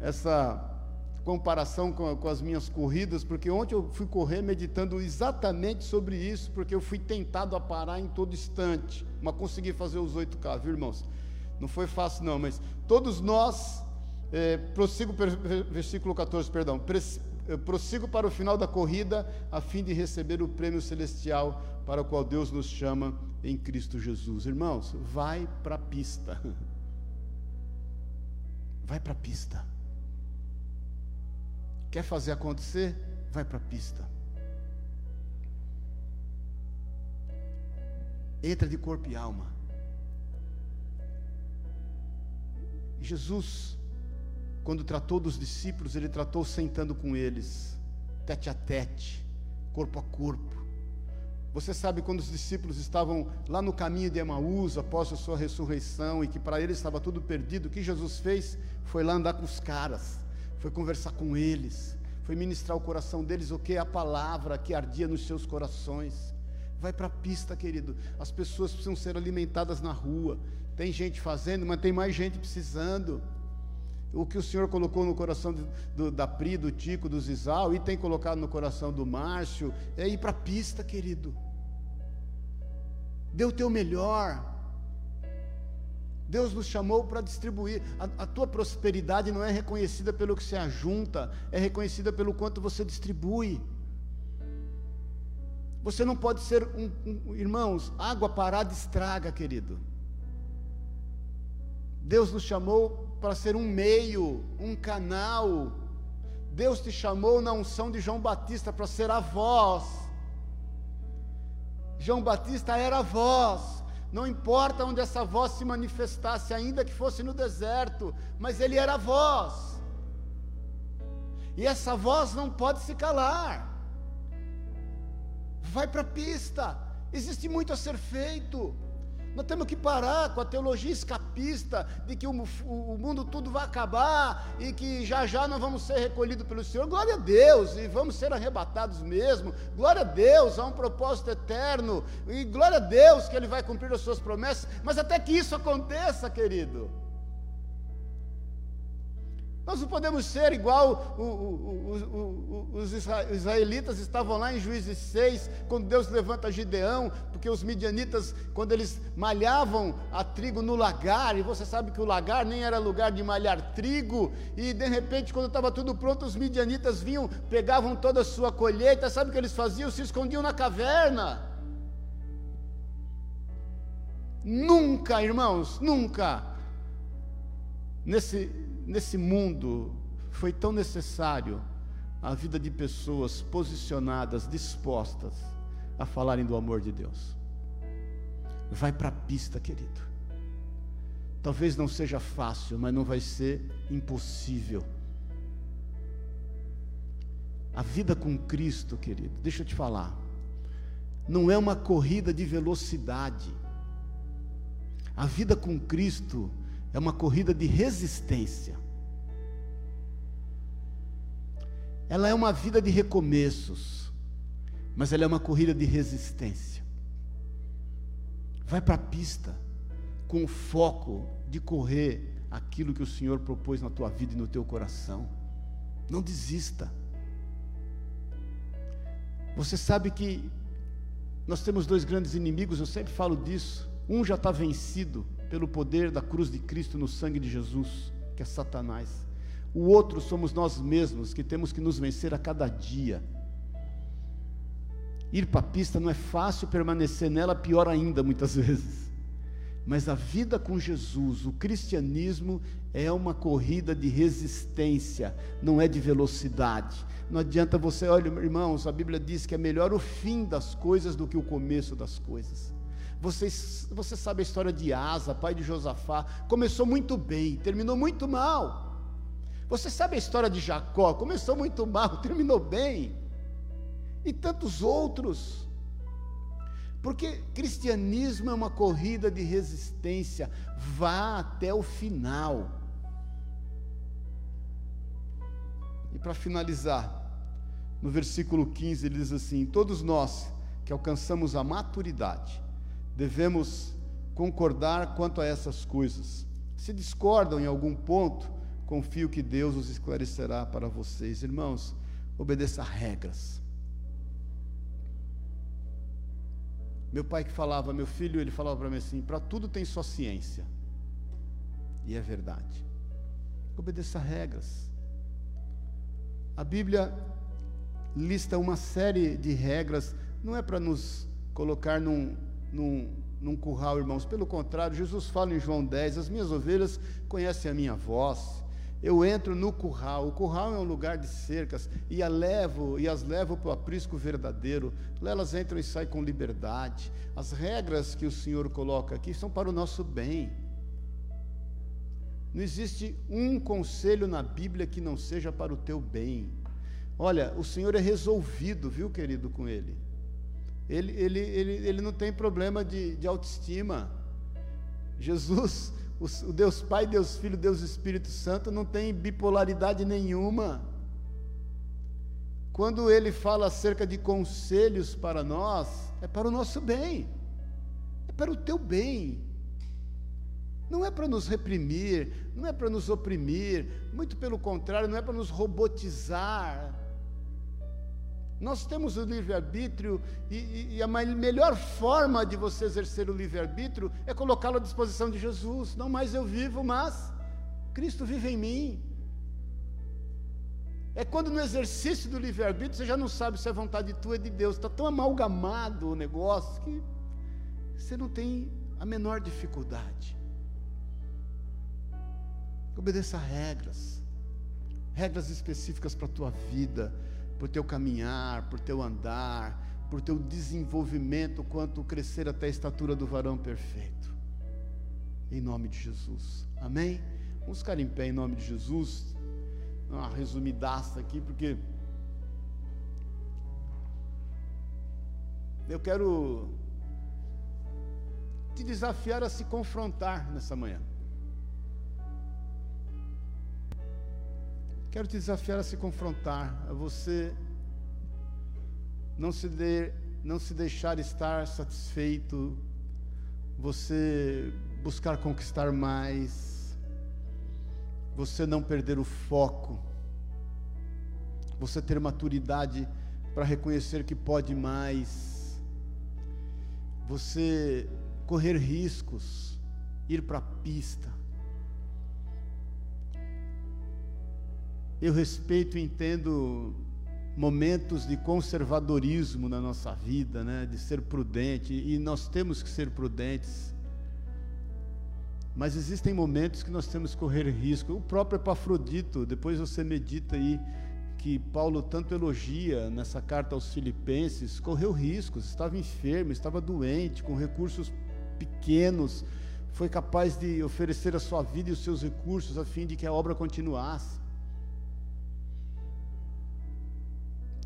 essa comparação com, com, as minhas corridas, porque ontem eu fui correr meditando exatamente sobre isso, porque eu fui tentado a parar em todo instante, mas consegui fazer os 8K, viu, irmãos? Não foi fácil, não, mas todos nós, é, prossigo, versículo 14, perdão, prossigo para o final da corrida, a fim de receber o prêmio celestial para o qual Deus nos chama em Cristo Jesus. Irmãos, vai para a pista. Vai para a pista. Quer fazer acontecer? Vai para a pista. Entra de corpo e alma. Jesus, quando tratou dos discípulos, ele tratou sentando com eles, tete a tete, corpo a corpo. Você sabe quando os discípulos estavam lá no caminho de Emaús, após a sua ressurreição, e que para eles estava tudo perdido, o que Jesus fez foi lá andar com os caras, foi conversar com eles, foi ministrar o coração deles, o que é a palavra que ardia nos seus corações. Vai para a pista, querido. As pessoas precisam ser alimentadas na rua. Tem gente fazendo, mas tem mais gente precisando. O que o Senhor colocou no coração do, do, da Pri, do Tico, do Zizal, e tem colocado no coração do Márcio, é ir para a pista, querido. Dê o teu melhor. Deus nos chamou para distribuir. A, a, tua prosperidade não é reconhecida pelo que você ajunta, é reconhecida pelo quanto você distribui. Você não pode ser um, um irmãos, água parada estraga, querido. Deus nos chamou para ser um meio, um canal. Deus te chamou na unção de João Batista para ser a voz. João Batista era a voz. Não importa onde essa voz se manifestasse, ainda que fosse no deserto, mas ele era a voz. E essa voz não pode se calar. Vai para a pista. Existe muito a ser feito. Nós temos que parar com a teologia escapista de que o, o, mundo tudo vai acabar e que já já nós vamos ser recolhidos pelo Senhor. Glória a Deus, e vamos ser arrebatados mesmo. Glória a Deus, há um propósito eterno. E glória a Deus que Ele vai cumprir as suas promessas. Mas até que isso aconteça, querido. Nós não podemos ser igual o, o, o, os israelitas estavam lá em Juízes 6, quando Deus levanta Gideão, porque os midianitas, quando eles malhavam a trigo no lagar, e você sabe que o lagar nem era lugar de malhar trigo, e de repente, quando estava tudo pronto, os midianitas vinham, pegavam toda a sua colheita, sabe o que eles faziam? Se escondiam na caverna. Nunca, irmãos, nunca, nesse nesse mundo foi tão necessário a vida de pessoas posicionadas, dispostas a falarem do amor de Deus. Vai para a pista, querido. Talvez não seja fácil, mas não vai ser impossível. A vida com Cristo, querido, deixa eu te falar, não é uma corrida de velocidade. A vida com Cristo é uma corrida de resistência. Ela é uma vida de recomeços, mas ela é uma corrida de resistência. Vai para a pista com o foco de correr aquilo que o Senhor propôs na tua vida e no teu coração. Não desista. Você sabe que nós temos dois grandes inimigos, eu sempre falo disso. Um já está vencido, pelo poder da cruz de Cristo no sangue de Jesus, que é Satanás. O outro somos nós mesmos, que temos que nos vencer a cada dia. Ir para a pista não é fácil, permanecer nela, pior ainda, muitas vezes. Mas a vida com Jesus, o cristianismo, é uma corrida de resistência, não é de velocidade. Não adianta você, olha, irmãos, a Bíblia diz que é melhor o fim das coisas do que o começo das coisas. Vocês, você sabe a história de Asa, pai de Josafá. Começou muito bem, terminou muito mal. Você sabe a história de Jacó? Começou muito mal, terminou bem. E tantos outros. Porque cristianismo é uma corrida de resistência. Vá até o final. E para finalizar, no versículo 15 ele diz assim: Todos nós que alcançamos a maturidade, devemos concordar quanto a essas coisas. Se discordam em algum ponto, confio que Deus os esclarecerá para vocês. Irmãos, obedeça regras. Meu pai que falava, meu filho, ele falava para mim assim: para tudo tem sua ciência. E é verdade. Obedeça regras. A Bíblia lista uma série de regras, não é para nos colocar num, num, num curral, irmãos. Pelo contrário, Jesus fala em João 10: As minhas ovelhas conhecem a minha voz. Eu entro no curral. O curral é um lugar de cercas e, levo, e as levo para o aprisco verdadeiro. Lá elas entram e saem com liberdade. As regras que o Senhor coloca aqui são para o nosso bem. Não existe um conselho na Bíblia que não seja para o teu bem. Olha, o Senhor é resolvido, viu, querido, com ele. Ele, ele, ele, ele não tem problema de, de autoestima. Jesus, o, o Deus Pai, Deus Filho, Deus Espírito Santo, não tem bipolaridade nenhuma. Quando ele fala acerca de conselhos para nós, é para o nosso bem, é para o teu bem. Não é para nos reprimir, não é para nos oprimir, muito pelo contrário, não é para nos robotizar, nós temos o livre-arbítrio e, e, e, a melhor forma de você exercer o livre-arbítrio é colocá-lo à disposição de Jesus. Não mais eu vivo, mas Cristo vive em mim. É quando no exercício do livre-arbítrio você já não sabe se é vontade tua ou de Deus. Está tão amalgamado o negócio que você não tem a menor dificuldade. Obedeça regras, regras específicas para a tua vida por teu caminhar, por teu andar, por teu desenvolvimento, quanto crescer até a estatura do varão perfeito. Em nome de Jesus. Amém? Vamos ficar em pé em nome de Jesus. Uma resumidaça aqui, porque eu quero te desafiar a se confrontar nessa manhã. Quero te desafiar a se confrontar, a você não se, de, não se deixar estar satisfeito, você buscar conquistar mais, você não perder o foco, você ter maturidade para reconhecer que pode mais, você correr riscos, ir para a pista, Eu respeito e entendo momentos de conservadorismo na nossa vida, né, de ser prudente, e nós temos que ser prudentes. Mas existem momentos que nós temos que correr risco. O próprio Epafrodito, depois você medita aí, que Paulo tanto elogia nessa carta aos Filipenses, correu riscos, estava enfermo, estava doente, com recursos pequenos, foi capaz de oferecer a sua vida e os seus recursos a fim de que a obra continuasse.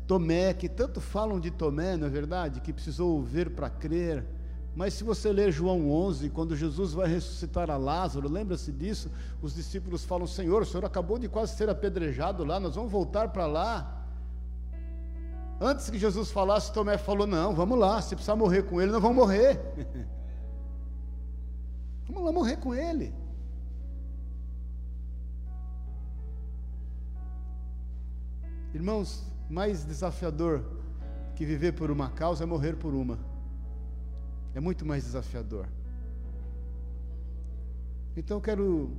Tomé, que tanto falam de Tomé, não é verdade? Que precisou ver para crer. Mas se você ler João 11, quando Jesus vai ressuscitar a Lázaro, lembra-se disso? Os discípulos falam: Senhor, o Senhor acabou de quase ser apedrejado lá, nós vamos voltar para lá. Antes que Jesus falasse, Tomé falou: Não, vamos lá, se precisar morrer com ele, nós vamos morrer. vamos lá morrer com ele. Irmãos, mais desafiador que viver por uma causa é morrer por uma. É muito mais desafiador. Então eu quero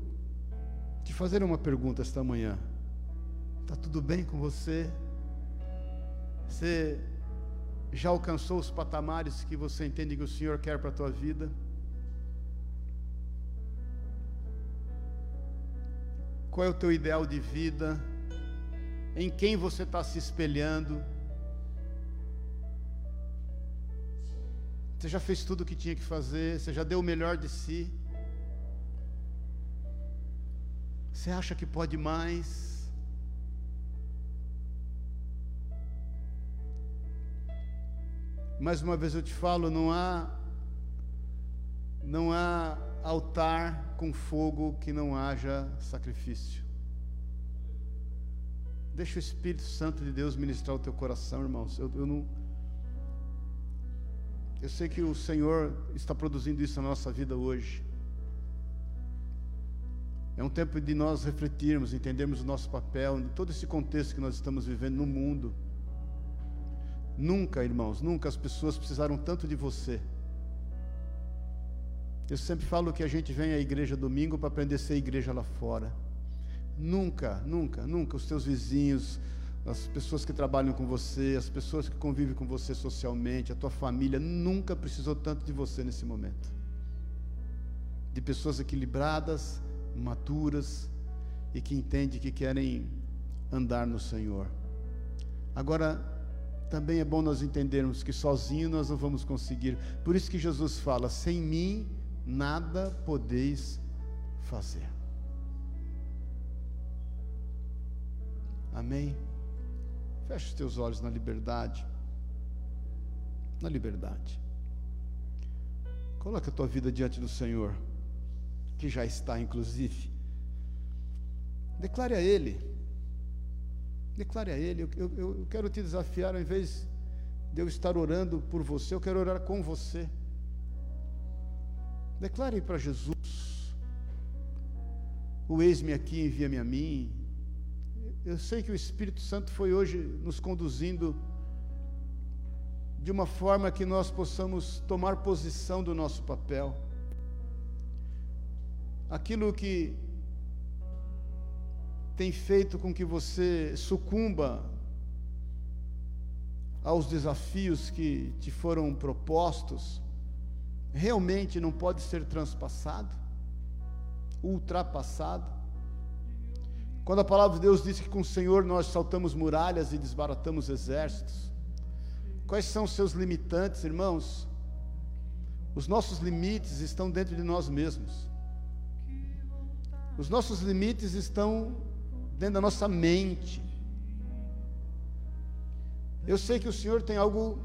te fazer uma pergunta esta manhã. Está tudo bem com você? Você já alcançou os patamares que você entende que o Senhor quer para a tua vida? Qual é o teu ideal de vida? Em quem você está se espelhando. Você já fez tudo o que tinha que fazer, você já deu o melhor de si. Você acha que pode mais? Mais uma vez eu te falo, não há não há altar com fogo que não haja sacrifício. Deixa o Espírito Santo de Deus ministrar o teu coração, irmãos. Eu, eu não. Eu sei que o Senhor está produzindo isso na nossa vida hoje. É um tempo de nós refletirmos, entendermos o nosso papel, em todo esse contexto que nós estamos vivendo no mundo. Nunca, irmãos, nunca as pessoas precisaram tanto de você. Eu sempre falo que a gente vem à igreja domingo para aprender a ser igreja lá fora. Nunca, nunca, nunca os teus vizinhos, as pessoas que trabalham com você, as pessoas que convivem com você socialmente, a tua família, nunca precisou tanto de você nesse momento. De pessoas equilibradas, maturas e que entendem que querem andar no Senhor. Agora, também é bom nós entendermos que sozinho nós não vamos conseguir. Por isso que Jesus fala: sem mim nada podeis fazer. Amém? Feche os teus olhos na liberdade. Na liberdade. Coloca a tua vida diante do Senhor, que já está, inclusive. Declare a Ele. Declare a Ele. Eu, eu, eu quero te desafiar, ao invés de eu estar orando por você, eu quero orar com você. Declare para Jesus: O eis-me aqui, envia-me a mim. Eu sei que o Espírito Santo foi hoje nos conduzindo de uma forma que nós possamos tomar posição do nosso papel. Aquilo que tem feito com que você sucumba aos desafios que te foram propostos, realmente não pode ser transpassado, ultrapassado. Quando a palavra de Deus diz que com o Senhor nós saltamos muralhas e desbaratamos exércitos, quais são os seus limitantes, irmãos? Os nossos limites estão dentro de nós mesmos. Os nossos limites estão dentro da nossa mente. Eu sei que o Senhor tem algo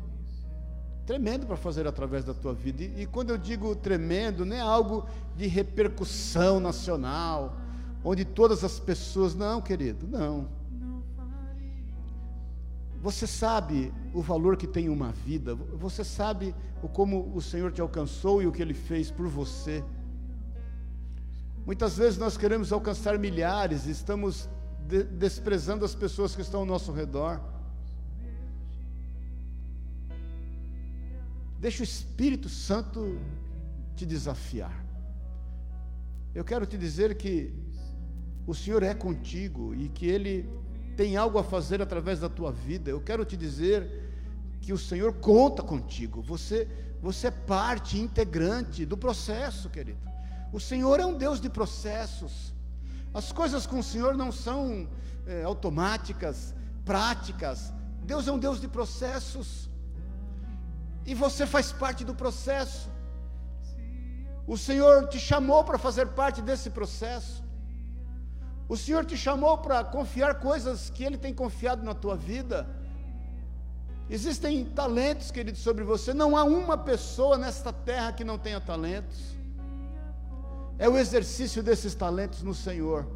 tremendo para fazer através da tua vida. E, e, quando eu digo tremendo, não é algo de repercussão nacional, onde todas as pessoas. Não, querido, não. Você sabe o valor que tem uma vida, você sabe como o Senhor te alcançou e o que Ele fez por você. Muitas vezes nós queremos alcançar milhares, estamos de desprezando as pessoas que estão ao nosso redor. Deixa o Espírito Santo te desafiar. Eu quero te dizer que o Senhor é contigo e que Ele tem algo a fazer através da tua vida. Eu quero te dizer que o Senhor conta contigo. Você, você é parte integrante do processo, querido. O Senhor é um Deus de processos. As coisas com o Senhor não são é, automáticas, práticas. Deus é um Deus de processos. E você faz parte do processo. O Senhor te chamou para fazer parte desse processo. O Senhor te chamou para confiar coisas que Ele tem confiado na tua vida. Existem talentos, querido, sobre você. Não há uma pessoa nesta terra que não tenha talentos. É o exercício desses talentos no Senhor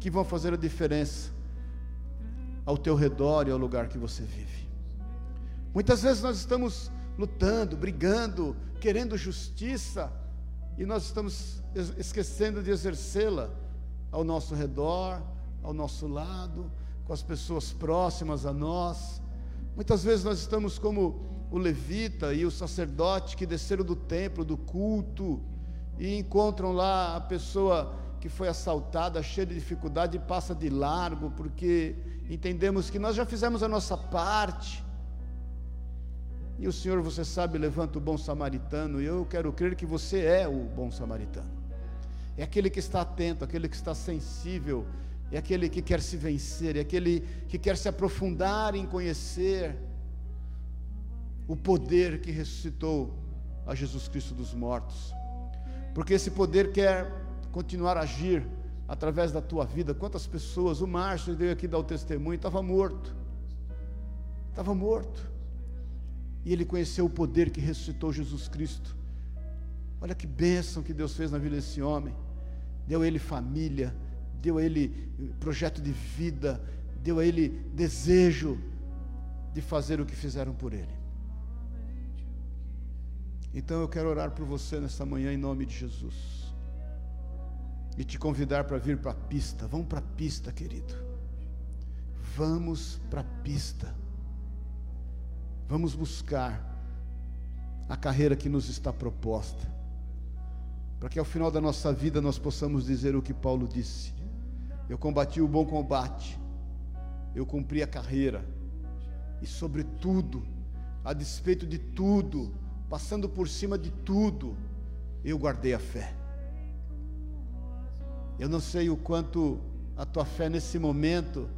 que vão fazer a diferença ao teu redor e ao lugar que você vive. Muitas vezes nós estamos lutando, brigando, querendo justiça, e nós estamos esquecendo de exercê-la ao nosso redor, ao nosso lado, com as pessoas próximas a nós. Muitas vezes nós estamos como o levita e o sacerdote que desceram do templo, do culto, e encontram lá a pessoa que foi assaltada, cheia de dificuldade, e passa de largo, porque entendemos que nós já fizemos a nossa parte. E o Senhor, você sabe, levanta o bom samaritano, e eu quero crer que você é o bom samaritano é aquele que está atento, aquele que está sensível, é aquele que quer se vencer, é aquele que quer se aprofundar em conhecer o poder que ressuscitou a Jesus Cristo dos mortos, porque esse poder quer continuar a agir através da tua vida. Quantas pessoas, o Márcio veio aqui dar o testemunho, estava morto, estava morto, e ele conheceu o poder que ressuscitou Jesus Cristo. Olha que bênção que Deus fez na vida desse homem deu a ele família, deu a ele projeto de vida, deu a ele desejo de fazer o que fizeram por ele. Então eu quero orar por você nesta manhã em nome de Jesus. e te convidar para vir para a pista. Vamos para a pista, querido. Vamos para a pista. Vamos buscar a carreira que nos está proposta. Para que ao final da nossa vida nós possamos dizer o que Paulo disse: Eu combati o bom combate, eu cumpri a carreira, e sobretudo, a despeito de tudo, passando por cima de tudo, eu guardei a fé. Eu não sei o quanto a tua fé nesse momento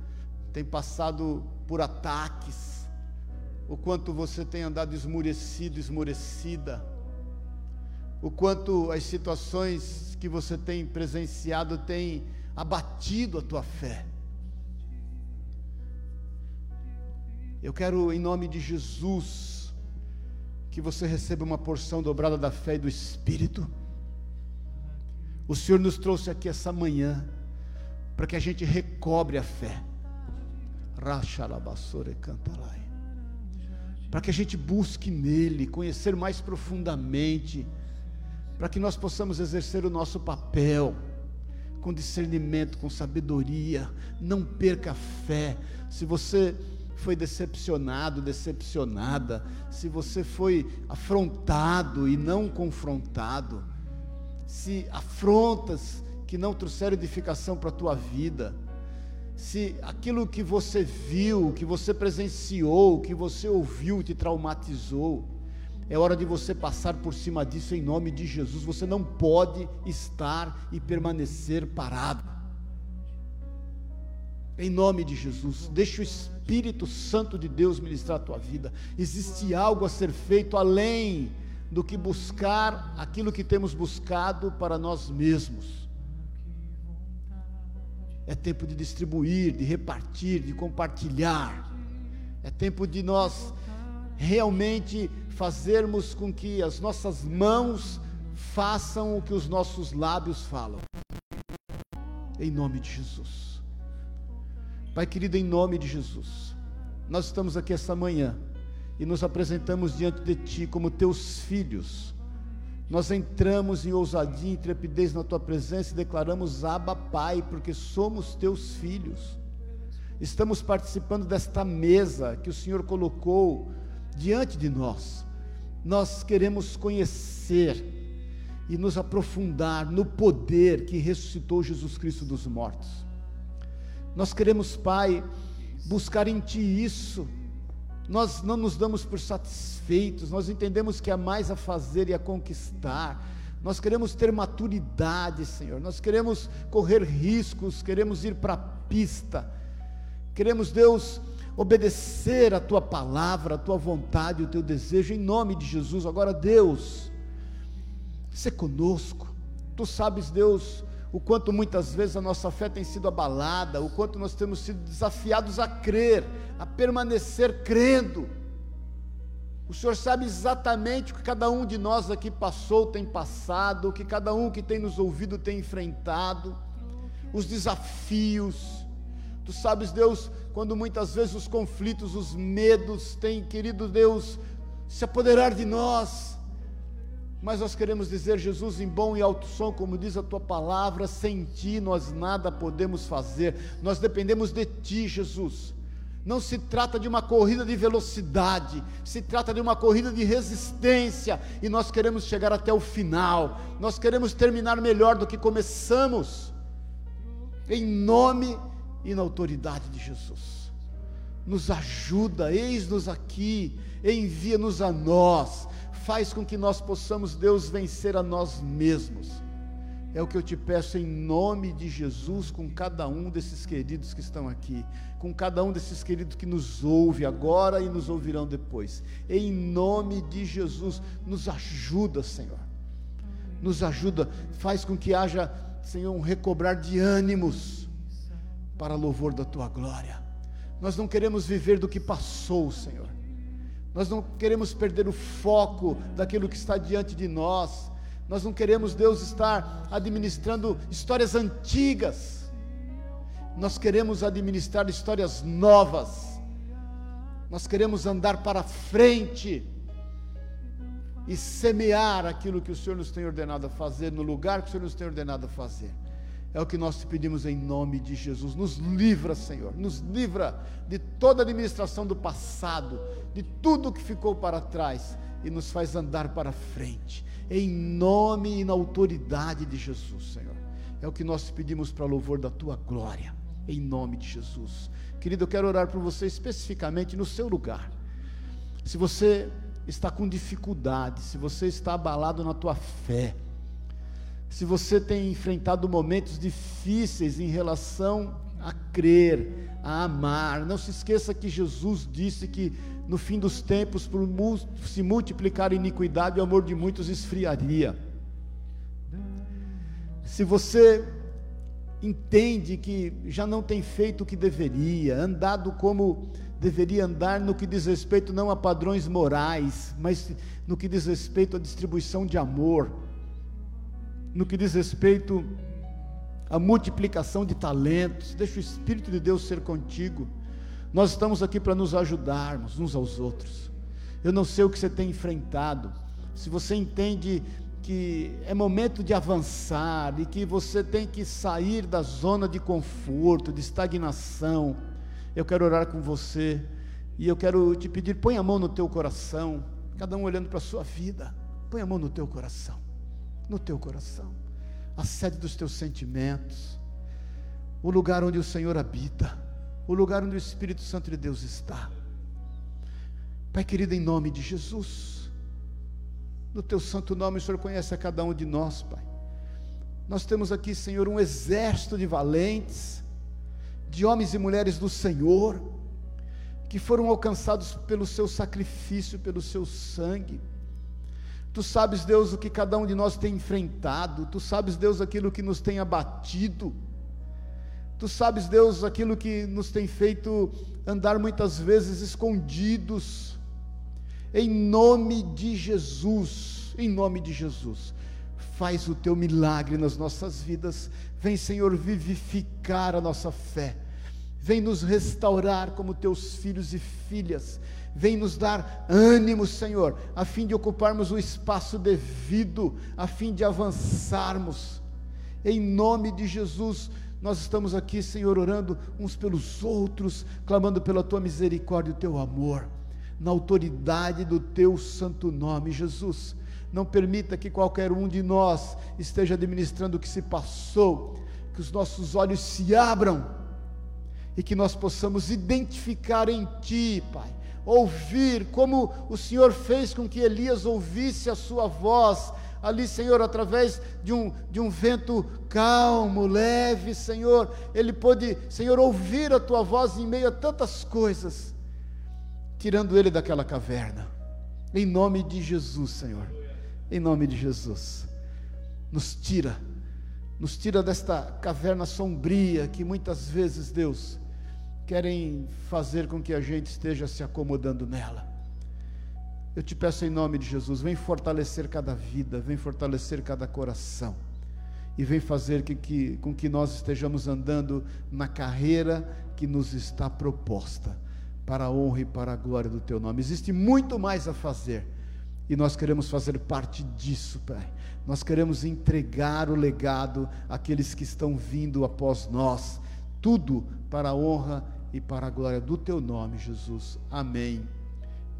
tem passado por ataques, o quanto você tem andado esmurecido, esmurecida, o quanto as situações que você tem presenciado têm abatido a tua fé. Eu quero, em nome de Jesus, que você receba uma porção dobrada da fé e do Espírito. O Senhor nos trouxe aqui essa manhã para que a gente recobre a fé. Para que a gente busque nele, conhecer mais profundamente, para que nós possamos exercer o nosso papel com discernimento, com sabedoria. Não perca a fé. Se você foi decepcionado, decepcionada, se você foi afrontado e não confrontado, se afrontas que não trouxeram edificação para a tua vida, se aquilo que você viu, que você presenciou, que você ouviu te traumatizou, é hora de você passar por cima disso em nome de Jesus. Você não pode estar e permanecer parado. Em nome de Jesus, deixa o Espírito Santo de Deus ministrar a tua vida. Existe algo a ser feito além do que buscar aquilo que temos buscado para nós mesmos. É tempo de distribuir, de repartir, de compartilhar. É tempo de nós realmente fazermos com que as nossas mãos façam o que os nossos lábios falam. Em nome de Jesus. Pai querido, em nome de Jesus. Nós estamos aqui essa manhã e nos apresentamos diante de Ti como Teus filhos. Nós entramos em ousadia e intrepidez na Tua presença e declaramos Abba Pai, porque somos Teus filhos. Estamos participando desta mesa que o Senhor colocou diante de nós. Nós queremos conhecer e nos aprofundar no poder que ressuscitou Jesus Cristo dos mortos. Nós queremos, Pai, buscar em Ti isso nós não nos damos por satisfeitos, nós entendemos que há mais a fazer e a conquistar. Nós queremos ter maturidade, Senhor. Nós queremos correr riscos, queremos ir para a pista. Queremos, Deus, obedecer a tua palavra, a tua vontade, o teu desejo em nome de Jesus. Agora, Deus, se conosco. Tu sabes, Deus, o quanto muitas vezes a nossa fé tem sido abalada, o quanto nós temos sido desafiados a crer, a permanecer crendo. O Senhor sabe exatamente o que cada um de nós aqui passou, tem passado, o que cada um que tem nos ouvido tem enfrentado, os desafios. Tu sabes, Deus, quando muitas vezes os conflitos, os medos têm, querido Deus, se apoderar de nós, mas nós queremos dizer, Jesus, em bom e alto som, como diz a tua palavra, sem ti nós nada podemos fazer, nós dependemos de ti, Jesus. Não se trata de uma corrida de velocidade, se trata de uma corrida de resistência, e nós queremos chegar até o final, nós queremos terminar melhor do que começamos, em nome e na autoridade de Jesus. Nos ajuda, eis-nos aqui, envia-nos a nós, faz com que nós possamos, Deus, vencer a nós mesmos. É o que eu te peço em nome de Jesus, com cada um desses queridos que estão aqui, com cada um desses queridos que nos ouve agora e nos ouvirão depois. Em nome de Jesus, nos ajuda, Senhor. Nos ajuda, faz com que haja, Senhor, um recobrar de ânimos para louvor da tua glória. Nós não queremos viver do que passou, Senhor. Nós não queremos perder o foco daquilo que está diante de nós. Nós não queremos, Deus, estar administrando histórias antigas. Nós queremos administrar histórias novas. Nós queremos andar para frente e semear aquilo que o Senhor nos tem ordenado a fazer, no lugar que o Senhor nos tem ordenado a fazer. É o que nós te pedimos em nome de Jesus. Nos livra, Senhor. Nos livra de toda a administração do passado, de tudo que ficou para trás e nos faz andar para frente. Em nome e na autoridade de Jesus, Senhor. É o que nós te pedimos para louvor da tua glória. Em nome de Jesus. Querido, eu quero orar por você especificamente no seu lugar. Se você está com dificuldade, se você está abalado na tua fé, se você tem enfrentado momentos difíceis em relação a crer, a amar, não se esqueça que Jesus disse que no fim dos tempos, por se multiplicar a iniquidade, o amor de muitos esfriaria. Se você entende que já não tem feito o que deveria, andado como deveria andar no que diz respeito não a padrões morais, mas no que diz respeito à distribuição de amor, no que diz respeito à multiplicação de talentos. Deixa o Espírito de Deus ser contigo. Nós estamos aqui para nos ajudarmos uns aos outros. Eu não sei o que você tem enfrentado. Se você entende que é momento de avançar e que você tem que sair da zona de conforto, de estagnação, eu quero orar com você e eu quero te pedir, põe a mão no teu coração, cada um olhando para a sua vida, põe a mão no teu coração, no teu coração, a sede dos teus sentimentos, o lugar onde o Senhor habita, o lugar onde o Espírito Santo de Deus está. Pai querido, em nome de Jesus, no teu santo nome, o Senhor conhece a cada um de nós, Pai. Nós temos aqui, Senhor, um exército de valentes, de homens e mulheres do Senhor, que foram alcançados pelo seu sacrifício, pelo seu sangue. Tu sabes, Deus, o que cada um de nós tem enfrentado, tu sabes, Deus, aquilo que nos tem abatido, tu sabes, Deus, aquilo que nos tem feito andar muitas vezes escondidos, em nome de Jesus, em nome de Jesus, faz o teu milagre nas nossas vidas, vem, Senhor, vivificar a nossa fé, vem nos restaurar como teus filhos e filhas, vem nos dar ânimo, Senhor, a fim de ocuparmos o espaço devido, a fim de avançarmos. Em nome de Jesus, nós estamos aqui, Senhor, orando uns pelos outros, clamando pela tua misericórdia e o teu amor, na autoridade do teu santo nome, Jesus. Não permita que qualquer um de nós esteja administrando o que se passou, que os nossos olhos se abram e que nós possamos identificar em Ti, Pai, ouvir como o Senhor fez com que Elias ouvisse a Sua voz, ali, Senhor, através de um, de um vento calmo, leve, Senhor, ele pôde, Senhor, ouvir a Tua voz em meio a tantas coisas, tirando ele daquela caverna, em nome de Jesus, Senhor, em nome de Jesus, nos tira, nos tira desta caverna sombria que muitas vezes, Deus, querem fazer com que a gente esteja se acomodando nela. Eu te peço em nome de Jesus, vem fortalecer cada vida, vem fortalecer cada coração, e vem fazer que, que, com que nós estejamos andando na carreira que nos está proposta, para a honra e para a glória do Teu nome. Existe muito mais a fazer, e nós queremos fazer parte disso, Pai. Nós queremos entregar o legado àqueles que estão vindo após nós, tudo para a honra e para a glória do teu nome, Jesus. Amém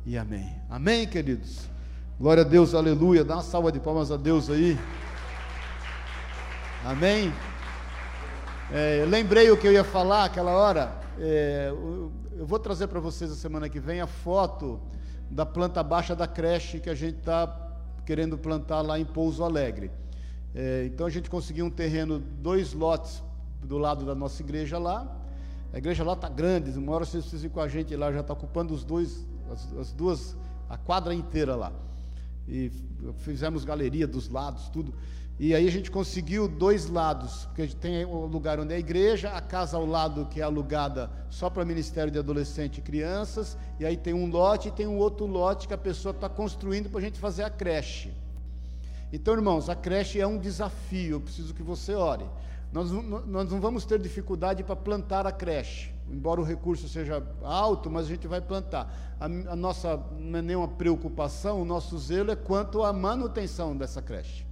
e amém. Amém, queridos. Glória a Deus, aleluia. Dá uma salva de palmas a Deus aí. Amém. É, lembrei o que eu ia falar aquela hora. É, eu vou trazer para vocês a semana que vem a foto da planta baixa da creche que a gente está querendo plantar lá em Pouso Alegre. É, então a gente conseguiu um terreno, dois lotes do lado da nossa igreja lá. A igreja lá está grande, uma hora vocês precisam com a gente lá, já está ocupando os dois, as, as, duas, a quadra inteira lá. E fizemos galeria dos lados, tudo. E aí a gente conseguiu dois lados, porque a gente tem o lugar onde é a igreja, a casa ao lado que é alugada só para Ministério de Adolescente e Crianças, e aí tem um lote e tem um outro lote que a pessoa está construindo para a gente fazer a creche. Então, irmãos, a creche é um desafio, eu preciso que você ore. Nós, nós não vamos ter dificuldade para plantar a creche, embora o recurso seja alto, mas a gente vai plantar. A, a nossa não é nenhuma preocupação, o nosso zelo é quanto à manutenção dessa creche.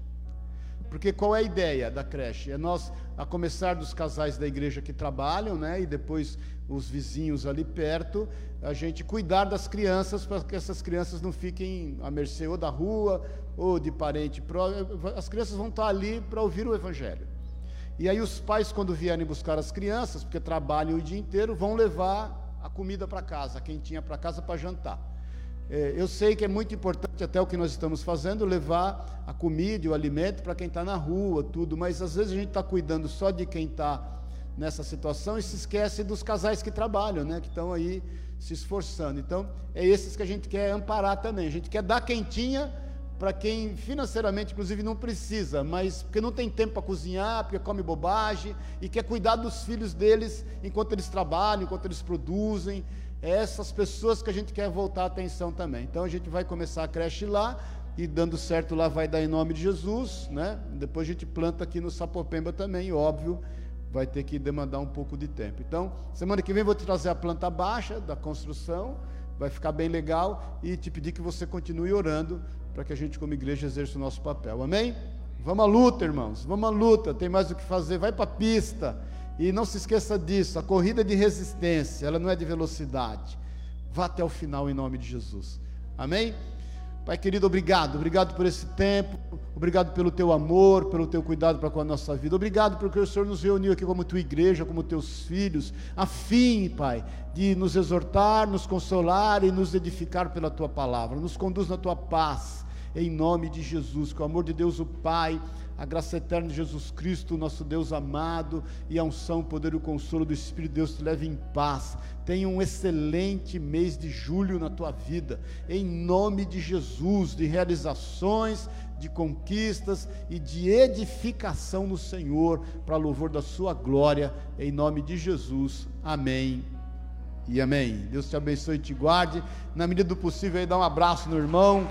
Porque qual é a ideia da creche? É nós, a começar dos casais da igreja que trabalham, né, e depois os vizinhos ali perto, a gente cuidar das crianças para que essas crianças não fiquem à mercê ou da rua ou de parente próximo. As crianças vão estar ali para ouvir o evangelho. E aí os pais, quando vierem buscar as crianças, porque trabalham o dia inteiro, vão levar a comida para casa, a quentinha para casa para jantar. É, eu sei que é muito importante, até o que nós estamos fazendo, levar a comida e o alimento para quem está na rua, tudo, mas às vezes a gente está cuidando só de quem está nessa situação e se esquece dos casais que trabalham, né, que estão aí se esforçando. Então, é esses que a gente quer amparar também. A gente quer dar quentinha para quem financeiramente, inclusive, não precisa, mas porque não tem tempo para cozinhar, porque come bobagem e quer cuidar dos filhos deles enquanto eles trabalham, enquanto eles produzem. É essas pessoas que a gente quer voltar a atenção também. Então a gente vai começar a creche lá e dando certo lá vai dar em nome de Jesus, né? Depois a gente planta aqui no Sapopemba também, óbvio, vai ter que demandar um pouco de tempo. Então, semana que vem vou te trazer a planta baixa da construção, vai ficar bem legal e te pedir que você continue orando para que a gente, como igreja, exerça o nosso papel. Amém? Vamos à luta, irmãos. Vamos à luta. Tem mais o que fazer. Vai para a pista. E não se esqueça disso. A corrida de resistência, ela não é de velocidade. Vá até o final em nome de Jesus. Amém? Pai querido, obrigado, obrigado por esse tempo, obrigado pelo teu amor, pelo teu cuidado para com a nossa vida, obrigado porque o Senhor nos reuniu aqui como tua igreja, como teus filhos, a fim, Pai, de nos exortar, nos consolar e nos edificar pela tua palavra, nos conduz na tua paz, em nome de Jesus, com o amor de Deus o Pai, a graça eterna de Jesus Cristo, nosso Deus amado, e a unção, o poder e o consolo do Espírito de Deus te leve em paz. Tenha um excelente mês de julho na tua vida, em nome de Jesus, de realizações, de conquistas e de edificação no Senhor, para louvor da sua glória, em nome de Jesus. Amém. E amém. Deus te abençoe e te guarde. Na medida do possível, aí dá um abraço no irmão.